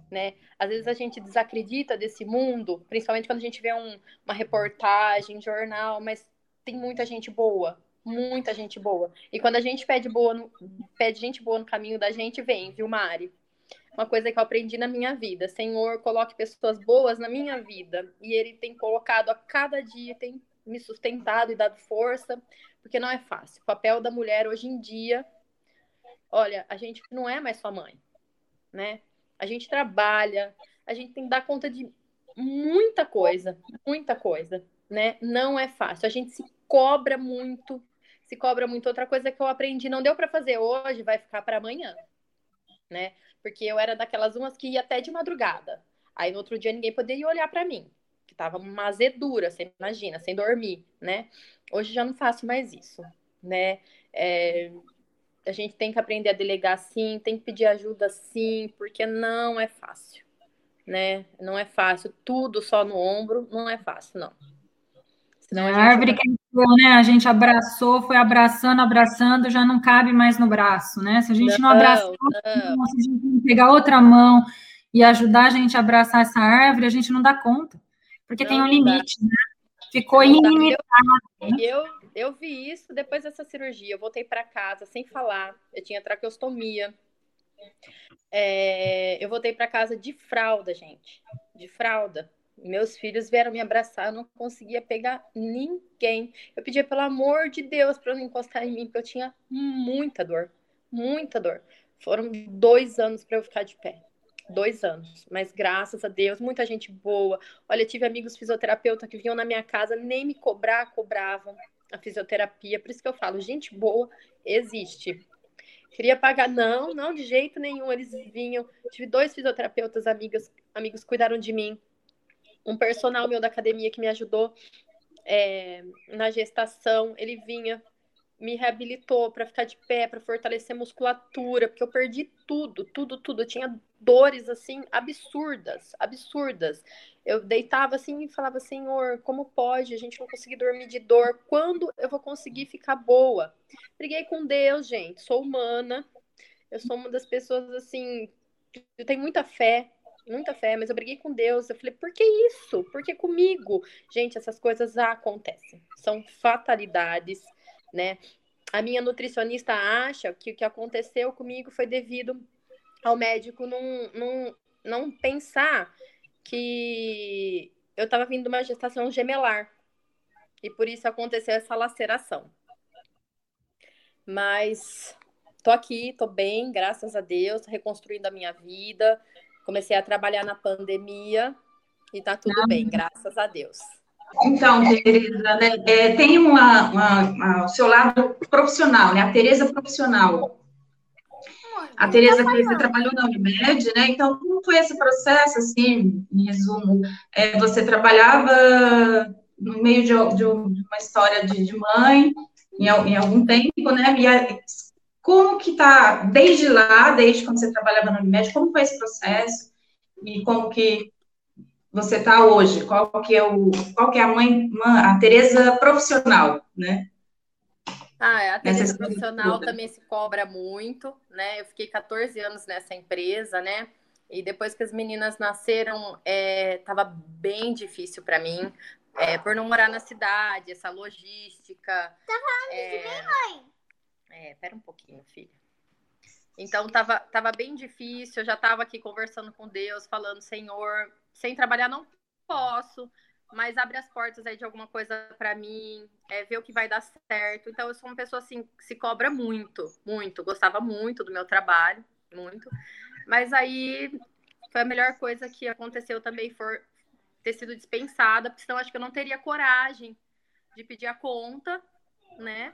Né? Às vezes a gente desacredita desse mundo, principalmente quando a gente vê um, uma reportagem, jornal, mas tem muita gente boa, muita gente boa. E quando a gente pede boa no, pede gente boa no caminho da gente, vem, viu, Mari? Uma coisa que eu aprendi na minha vida. Senhor, coloque pessoas boas na minha vida. E ele tem colocado a cada dia, tem me sustentado e dado força, porque não é fácil. O papel da mulher hoje em dia, olha, a gente não é mais sua mãe, né? A gente trabalha, a gente tem que dar conta de muita coisa, muita coisa, né? Não é fácil. A gente se cobra muito se cobra muito. Outra coisa que eu aprendi, não deu para fazer hoje, vai ficar para amanhã, né? Porque eu era daquelas umas que ia até de madrugada. Aí no outro dia ninguém poderia olhar para mim, que tava uma azedura, você imagina, sem dormir, né? Hoje já não faço mais isso, né? É... a gente tem que aprender a delegar sim, tem que pedir ajuda sim, porque não é fácil, né? Não é fácil, tudo só no ombro, não é fácil, não. Senão a, a árvore vai... né? A gente abraçou, foi abraçando, abraçando, já não cabe mais no braço, né? Se a gente não, não abraçar, não. se a gente não pegar outra mão e ajudar a gente a abraçar essa árvore, a gente não dá conta, porque não, tem um limite, né? Ficou ilimitado. Eu, né? eu, eu vi isso depois dessa cirurgia. Eu voltei para casa sem falar. Eu tinha traqueostomia. É, eu voltei para casa de fralda, gente. De fralda. Meus filhos vieram me abraçar, eu não conseguia pegar ninguém. Eu pedia pelo amor de Deus para não encostar em mim, porque eu tinha muita dor, muita dor. Foram dois anos para eu ficar de pé dois anos. Mas graças a Deus, muita gente boa. Olha, tive amigos fisioterapeutas que vinham na minha casa, nem me cobrar, cobravam a fisioterapia. Por isso que eu falo, gente boa existe. Queria pagar, não, não, de jeito nenhum. Eles vinham. Tive dois fisioterapeutas, amigas, amigos cuidaram de mim. Um personal meu da academia que me ajudou é, na gestação, ele vinha me reabilitou para ficar de pé, para fortalecer a musculatura, porque eu perdi tudo, tudo, tudo. Eu tinha dores assim absurdas, absurdas. Eu deitava assim e falava: Senhor, como pode a gente não conseguir dormir de dor? Quando eu vou conseguir ficar boa? Briguei com Deus, gente. Sou humana. Eu sou uma das pessoas assim. Eu tenho muita fé, muita fé, mas eu briguei com Deus. Eu falei, por que isso? Por que comigo? Gente, essas coisas acontecem. São fatalidades né? A minha nutricionista acha que o que aconteceu comigo foi devido ao médico não, não, não pensar que eu estava vindo de uma gestação gemelar. E por isso aconteceu essa laceração. Mas tô aqui, tô bem, graças a Deus, reconstruindo a minha vida. Comecei a trabalhar na pandemia e tá tudo bem, graças a Deus. Então, Tereza, né, é, tem uma, uma, uma, o seu lado profissional, né? A Tereza profissional. A Tereza que você trabalhou na Unimed, né? Então, como foi esse processo, assim, em resumo? É, você trabalhava no meio de, de uma história de, de mãe, em, em, algum tempo, né? E a, como que tá, desde lá, desde quando você trabalhava na Unimed, como foi esse processo? E como que você está hoje? Qual que é o, qual que é a mãe, a Teresa profissional, né? Ah, a Teresa profissional também se cobra muito, né? Eu fiquei 14 anos nessa empresa, né? E depois que as meninas nasceram, é, tava bem difícil para mim, é, por não morar na cidade, essa logística. Tá falando é... de mim, mãe? É, pera um pouquinho, filha. Então tava, tava bem difícil, eu já estava aqui conversando com Deus, falando, Senhor, sem trabalhar não posso, mas abre as portas aí de alguma coisa para mim, é, ver o que vai dar certo. Então eu sou uma pessoa assim que se cobra muito, muito, gostava muito do meu trabalho, muito. Mas aí foi a melhor coisa que aconteceu também for ter sido dispensada, porque senão acho que eu não teria coragem de pedir a conta, né?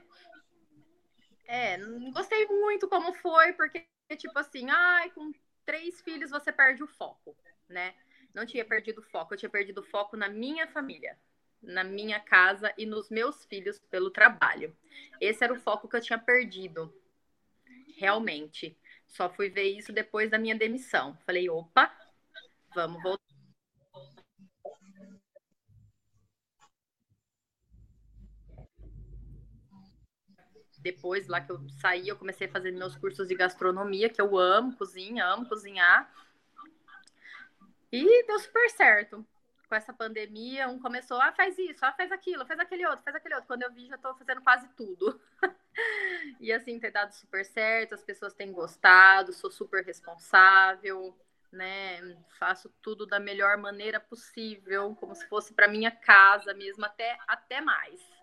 É, não gostei muito como foi, porque, tipo assim, ai, com três filhos você perde o foco, né? Não tinha perdido foco, eu tinha perdido foco na minha família, na minha casa e nos meus filhos pelo trabalho. Esse era o foco que eu tinha perdido, realmente. Só fui ver isso depois da minha demissão. Falei, opa, vamos voltar depois lá que eu saí, eu comecei a fazer meus cursos de gastronomia, que eu amo cozinha, amo cozinhar. E deu super certo. Com essa pandemia, um começou, ah, faz isso, ah, faz aquilo, faz aquele outro, faz aquele outro. Quando eu vi, já tô fazendo quase tudo. [LAUGHS] e assim, ter dado super certo, as pessoas têm gostado, sou super responsável, né? Faço tudo da melhor maneira possível, como se fosse para minha casa mesmo, até, até mais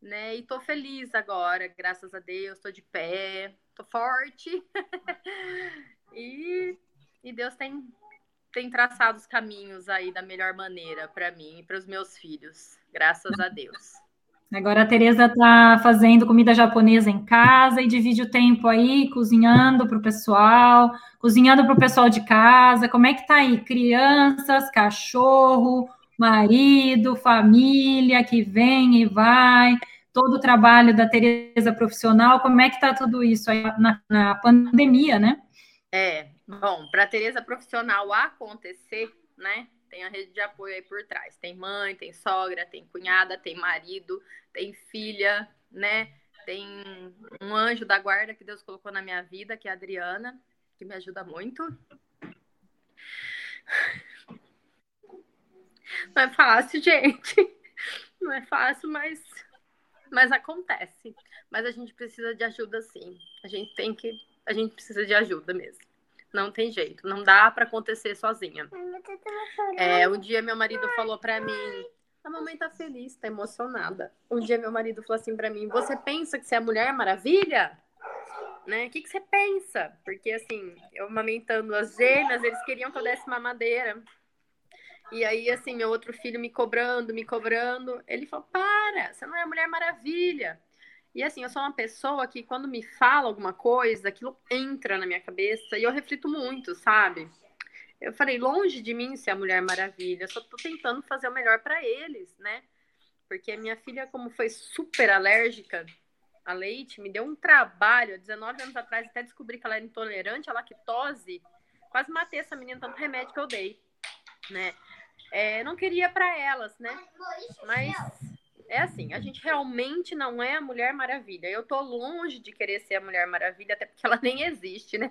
né? E tô feliz agora, graças a Deus, tô de pé, tô forte. [LAUGHS] e, e Deus tem, tem traçado os caminhos aí da melhor maneira para mim e para os meus filhos, graças a Deus. Agora a Tereza está fazendo comida japonesa em casa e divide o tempo aí cozinhando para o pessoal, cozinhando para o pessoal de casa. Como é que tá aí? Crianças, cachorro, marido, família que vem e vai, todo o trabalho da Tereza profissional, como é que está tudo isso aí na, na pandemia, né? É, bom, para a Tereza profissional acontecer, né? Tem a rede de apoio aí por trás. Tem mãe, tem sogra, tem cunhada, tem marido, tem filha, né? Tem um anjo da guarda que Deus colocou na minha vida, que é a Adriana, que me ajuda muito. Não é fácil, gente. [LAUGHS] Não é fácil, mas, mas acontece. Mas a gente precisa de ajuda, sim. A gente tem que. A gente precisa de ajuda mesmo. Não tem jeito. Não dá para acontecer sozinha. É, um dia meu marido falou para mim. A mamãe tá feliz, tá emocionada. Um dia meu marido falou assim para mim: Você pensa que você é a Mulher Maravilha? Né? O que, que você pensa? Porque assim, eu amamentando as gêmeas, eles queriam que eu desse mamadeira. E aí, assim, meu outro filho me cobrando, me cobrando. Ele falou: Para, você não é a Mulher Maravilha. E assim, eu sou uma pessoa que quando me fala alguma coisa, aquilo entra na minha cabeça e eu reflito muito, sabe? Eu falei, longe de mim ser a Mulher Maravilha, eu só tô tentando fazer o melhor para eles, né? Porque a minha filha, como foi super alérgica a leite, me deu um trabalho, 19 anos atrás, até descobri que ela era intolerante à lactose. Quase matei essa menina, tanto remédio que eu dei, né? É, não queria para elas, né? Mas é assim, a gente realmente não é a Mulher Maravilha. Eu tô longe de querer ser a Mulher Maravilha, até porque [LAUGHS] ela nem existe, né?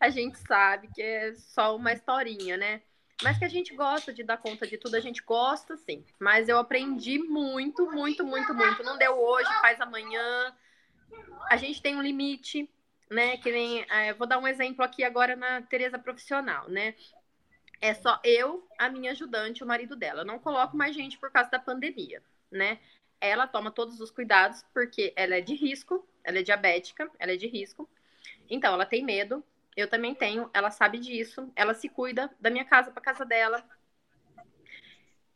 A gente sabe que é só uma historinha, né? Mas que a gente gosta de dar conta de tudo, a gente gosta sim. Mas eu aprendi muito, muito, muito, muito. Não deu hoje, faz amanhã. A gente tem um limite, né? Que nem. É, vou dar um exemplo aqui agora na Tereza Profissional, né? É só eu, a minha ajudante, o marido dela. Eu não coloco mais gente por causa da pandemia, né? Ela toma todos os cuidados porque ela é de risco, ela é diabética, ela é de risco. Então, ela tem medo, eu também tenho, ela sabe disso, ela se cuida da minha casa para casa dela.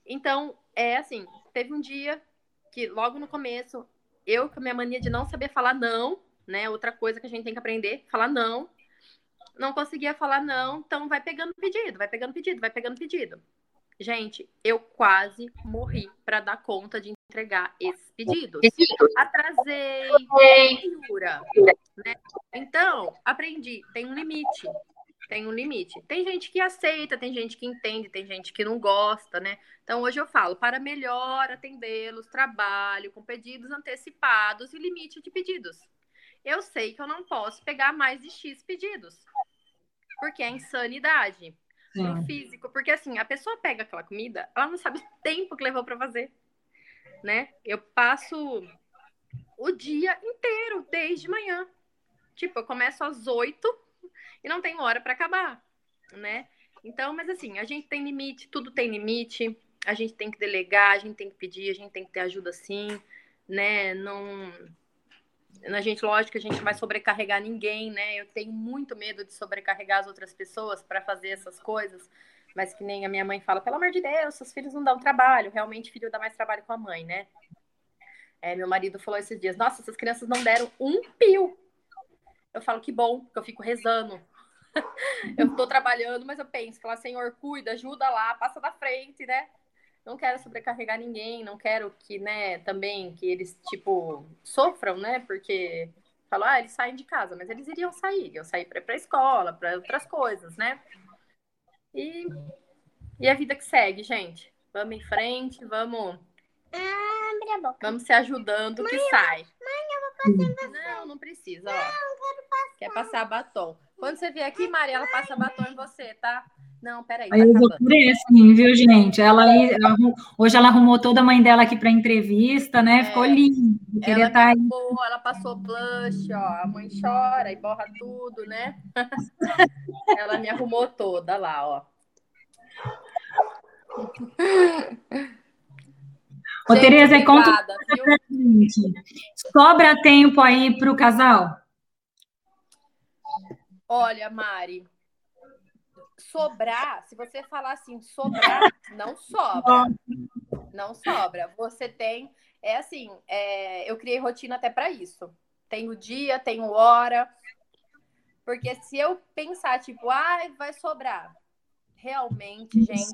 Então, é assim, teve um dia que logo no começo, eu com a minha mania de não saber falar não, né? Outra coisa que a gente tem que aprender, falar não não conseguia falar não, então vai pegando pedido, vai pegando pedido, vai pegando pedido. Gente, eu quase morri para dar conta de entregar esses pedidos. Atrasei, né? Então, aprendi, tem um limite. Tem um limite. Tem gente que aceita, tem gente que entende, tem gente que não gosta, né? Então, hoje eu falo, para melhor atendê-los, trabalho com pedidos antecipados e limite de pedidos. Eu sei que eu não posso pegar mais de X pedidos porque é insanidade Sim. no físico. Porque assim, a pessoa pega aquela comida, ela não sabe o tempo que levou para fazer, né? Eu passo o dia inteiro, desde manhã. Tipo, eu começo às oito e não tenho hora para acabar, né? Então, mas assim, a gente tem limite, tudo tem limite, a gente tem que delegar, a gente tem que pedir, a gente tem que ter ajuda sim, né? Não a gente, lógico a gente não vai sobrecarregar ninguém, né? Eu tenho muito medo de sobrecarregar as outras pessoas para fazer essas coisas, mas que nem a minha mãe fala, pelo amor de Deus, seus filhos não dão trabalho. Realmente, filho dá mais trabalho com a mãe, né? É, meu marido falou esses dias, nossa, essas crianças não deram um pio. Eu falo, que bom, porque eu fico rezando. [LAUGHS] eu tô trabalhando, mas eu penso, fala, Senhor, cuida, ajuda lá, passa da frente, né? Não quero sobrecarregar ninguém, não quero que, né, também que eles, tipo, sofram, né, porque falam, ah, eles saem de casa, mas eles iriam sair, iriam sair para a escola, para outras coisas, né? E, e a vida que segue, gente. Vamos em frente, vamos. Abre a boca. Vamos se ajudando mãe, que sai. Mãe, eu vou passar em você. Não, não precisa, não, ó. Quero passar. Quer passar batom. Quando você vier aqui, Maria, ela passa batom em você, tá? Não, peraí. Aí tá eu vou por esse, viu, gente? Ela, ela, hoje ela arrumou toda a mãe dela aqui para entrevista, né? É, Ficou lindo. Queria ela, tá arrumou, ela passou blush, ó. A mãe chora e borra tudo, né? [LAUGHS] ela me arrumou toda lá, ó. [LAUGHS] Ô, gente, Tereza, obrigada, conta gente. Sobra tempo aí para o casal? Olha, Mari, sobrar, se você falar assim, sobrar, não sobra. Não sobra. Você tem, é assim, é, eu criei rotina até para isso. Tenho dia, tenho hora. Porque se eu pensar, tipo, ah, vai sobrar. Realmente, gente,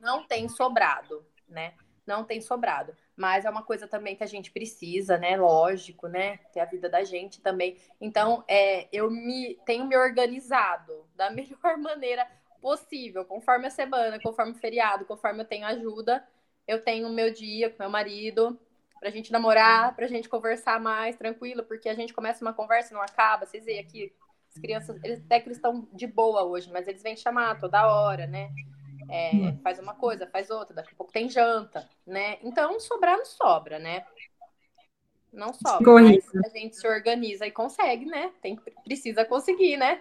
não tem sobrado, né? não tem sobrado. Mas é uma coisa também que a gente precisa, né? Lógico, né? Ter a vida da gente também. Então, é, eu me tenho me organizado da [LAUGHS] melhor maneira possível, conforme a semana, conforme o feriado, conforme eu tenho ajuda, eu tenho o meu dia com meu marido, pra gente namorar, pra gente conversar mais tranquilo, porque a gente começa uma conversa e não acaba. Vocês veem aqui, as crianças, eles, até que eles estão de boa hoje, mas eles vêm chamar toda hora, né? É, faz uma coisa, faz outra, daqui a pouco tem janta, né? Então, sobrar não sobra, né? Não sobra. Mas a gente se organiza e consegue, né? Tem, precisa conseguir, né?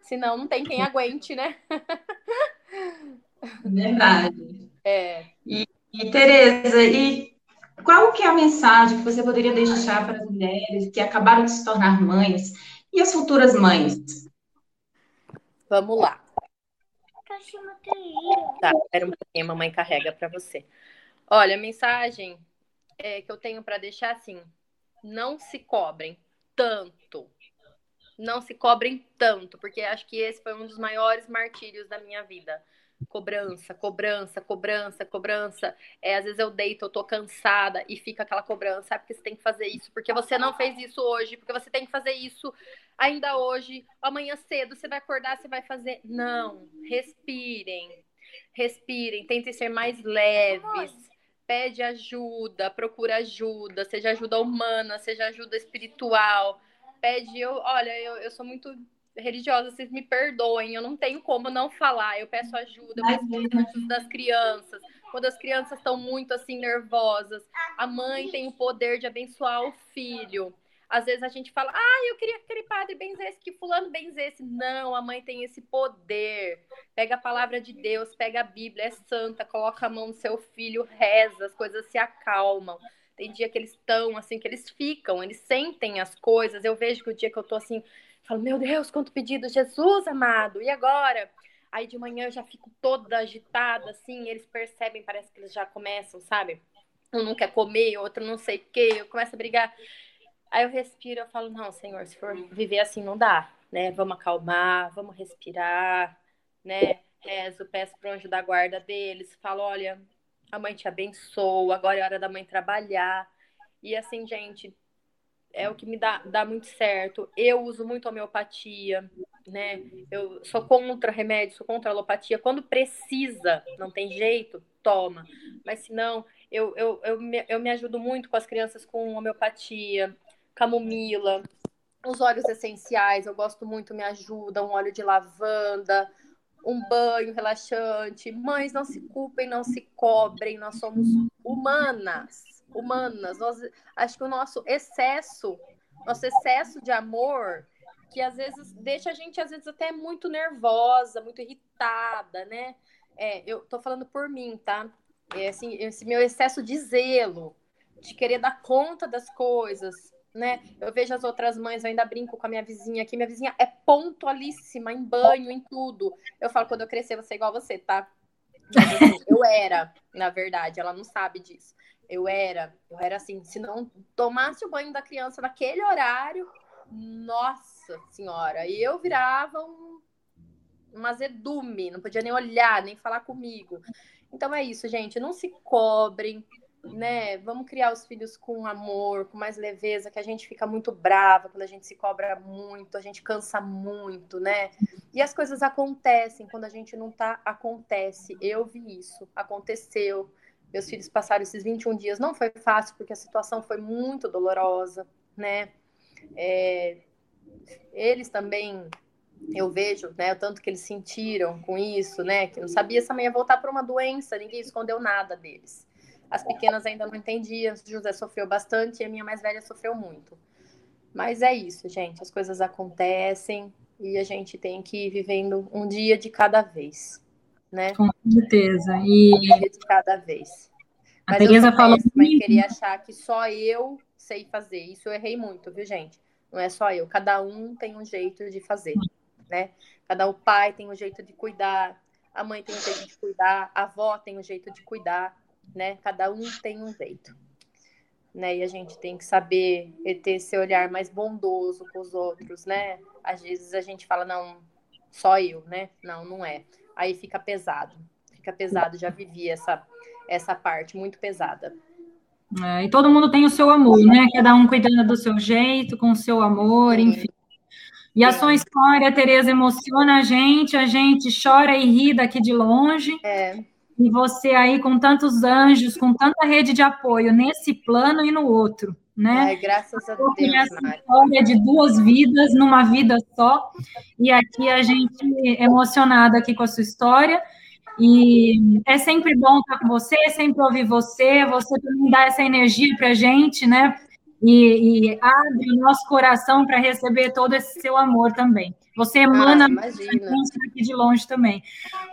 Senão não tem quem aguente, né? [LAUGHS] Verdade. É. E, e Tereza, e qual que é a mensagem que você poderia deixar para as mulheres que acabaram de se tornar mães e as futuras mães? Vamos lá. Tá, espera um pouquinho, a mamãe carrega para você. Olha, a mensagem é, que eu tenho para deixar assim: não se cobrem tanto não se cobrem tanto, porque acho que esse foi um dos maiores martírios da minha vida. Cobrança, cobrança, cobrança, cobrança. É, às vezes eu deito, eu tô cansada e fica aquela cobrança, ah, porque você tem que fazer isso, porque você não fez isso hoje, porque você tem que fazer isso ainda hoje, amanhã cedo você vai acordar, você vai fazer. Não, respirem, respirem, tentem ser mais leves pede ajuda, procura ajuda, seja ajuda humana, seja ajuda espiritual pede, eu, olha, eu, eu sou muito religiosa, vocês me perdoem, eu não tenho como não falar, eu peço ajuda, eu peço ajuda das crianças, quando as crianças estão muito assim nervosas, a mãe tem o poder de abençoar o filho. Às vezes a gente fala, ah, eu queria que aquele padre benzesse, que fulano benzesse. Não, a mãe tem esse poder. Pega a palavra de Deus, pega a Bíblia, é santa, coloca a mão no seu filho, reza, as coisas se acalmam. Tem dia que eles estão, assim, que eles ficam, eles sentem as coisas. Eu vejo que o dia que eu tô assim, falo, meu Deus, quanto pedido, Jesus amado, e agora? Aí de manhã eu já fico toda agitada, assim, eles percebem, parece que eles já começam, sabe? Um não quer comer, outro não sei o quê, eu começo a brigar. Aí eu respiro, eu falo, não, Senhor, se for viver assim não dá, né? Vamos acalmar, vamos respirar, né? Rezo, peço para o anjo da guarda deles, falo, olha, a mãe te abençoa, agora é hora da mãe trabalhar. E assim, gente, é o que me dá, dá muito certo. Eu uso muito homeopatia, né? Eu sou contra remédio, sou contra alopatia. Quando precisa, não tem jeito, toma. Mas se não, eu, eu, eu, me, eu me ajudo muito com as crianças com homeopatia, camomila, os óleos essenciais, eu gosto muito, me ajuda, um óleo de lavanda, um banho relaxante. Mães, não se culpem, não se cobrem, nós somos humanas, humanas. Nós, acho que o nosso excesso, nosso excesso de amor, que às vezes deixa a gente, às vezes, até muito nervosa, muito irritada, né? É, eu tô falando por mim, tá? É, assim, esse meu excesso de zelo, de querer dar conta das coisas, né? Eu vejo as outras mães, eu ainda brinco com a minha vizinha aqui. Minha vizinha é pontualíssima em banho, em tudo. Eu falo, quando eu crescer, vou ser igual você, tá? [LAUGHS] Eu era, na verdade, ela não sabe disso. Eu era, eu era assim, se não tomasse o banho da criança naquele horário, nossa senhora, e eu virava um, um azedume, não podia nem olhar, nem falar comigo. Então é isso, gente, não se cobrem, né? Vamos criar os filhos com amor, com mais leveza, que a gente fica muito brava quando a gente se cobra muito, a gente cansa muito, né? E as coisas acontecem, quando a gente não tá, acontece. Eu vi isso, aconteceu. Meus filhos passaram esses 21 dias, não foi fácil, porque a situação foi muito dolorosa, né? É, eles também, eu vejo, né, o tanto que eles sentiram com isso, né, que não sabia se a mãe ia voltar para uma doença, ninguém escondeu nada deles. As pequenas ainda não entendiam, José sofreu bastante e a minha mais velha sofreu muito. Mas é isso, gente, as coisas acontecem e a gente tem que ir vivendo um dia de cada vez, né? Com certeza. E um dia de cada vez. Mas a Teresa falou muito... queria achar que só eu sei fazer. Isso eu errei muito, viu, gente? Não é só eu. Cada um tem um jeito de fazer, né? Cada o pai tem um jeito de cuidar, a mãe tem um jeito de cuidar, a avó tem um jeito de cuidar né? Cada um tem um jeito. Né? E a gente tem que saber ter esse olhar mais bondoso com os outros, né? Às vezes a gente fala, não, só eu, né? Não, não é. Aí fica pesado. Fica pesado. Já vivi essa, essa parte muito pesada. É, e todo mundo tem o seu amor, né? Cada um cuidando do seu jeito, com o seu amor, enfim. E a sua história, Tereza, emociona a gente, a gente chora e ri daqui de longe. É. E você aí com tantos anjos, com tanta rede de apoio nesse plano e no outro, né? Ai, graças a Deus, essa história de duas vidas numa vida só. E aqui a gente emocionada aqui com a sua história. E é sempre bom estar com você, sempre ouvir você, você também dá essa energia para a gente, né? E, e, abre o nosso coração para receber todo esse seu amor também. Você emana ah, aqui de longe também.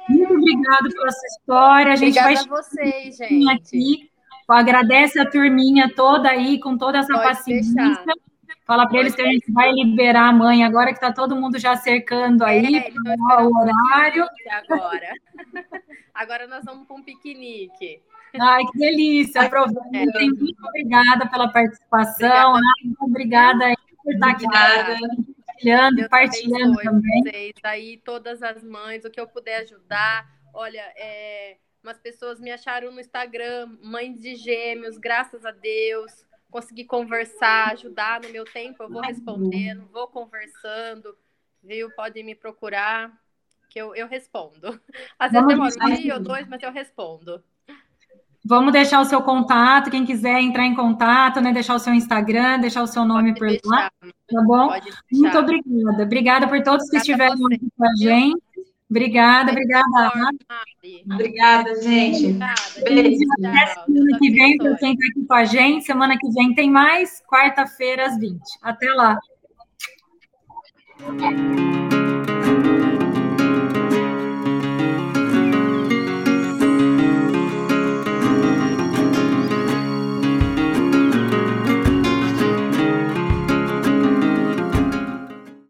Muito obrigada pela sua história. A gente Obrigada vai a vocês, gente. aqui. Agradece a turminha toda aí, com toda essa Pode paciência. Deixar. Fala para eles que a gente vai liberar a mãe agora que está todo mundo já cercando aí é, o horário. Agora. [LAUGHS] agora nós vamos para um piquenique. Ai, que delícia. Aproveitem. Muito obrigada pela participação. Obrigada, obrigada por estar aqui compartilhando, partilhando também. Vocês aí, todas as mães, o que eu puder ajudar. Olha, é, umas pessoas me acharam no Instagram, mães de gêmeos, graças a Deus conseguir conversar, ajudar no meu tempo, eu vou respondendo, vou conversando, viu? Podem me procurar, que eu, eu respondo. Às vezes demora um dia ou dois, mas eu respondo. Vamos deixar o seu contato, quem quiser entrar em contato, né? Deixar o seu Instagram, deixar o seu nome Pode por lá, tá bom? Muito obrigada. Obrigada por todos que estiveram aqui com a gente. Obrigada, obrigada. Obrigada, gente. Obrigada, Beijo. Até semana que vem, para quem está aqui com a gente. Semana que vem tem mais, quarta-feira às 20. Até lá.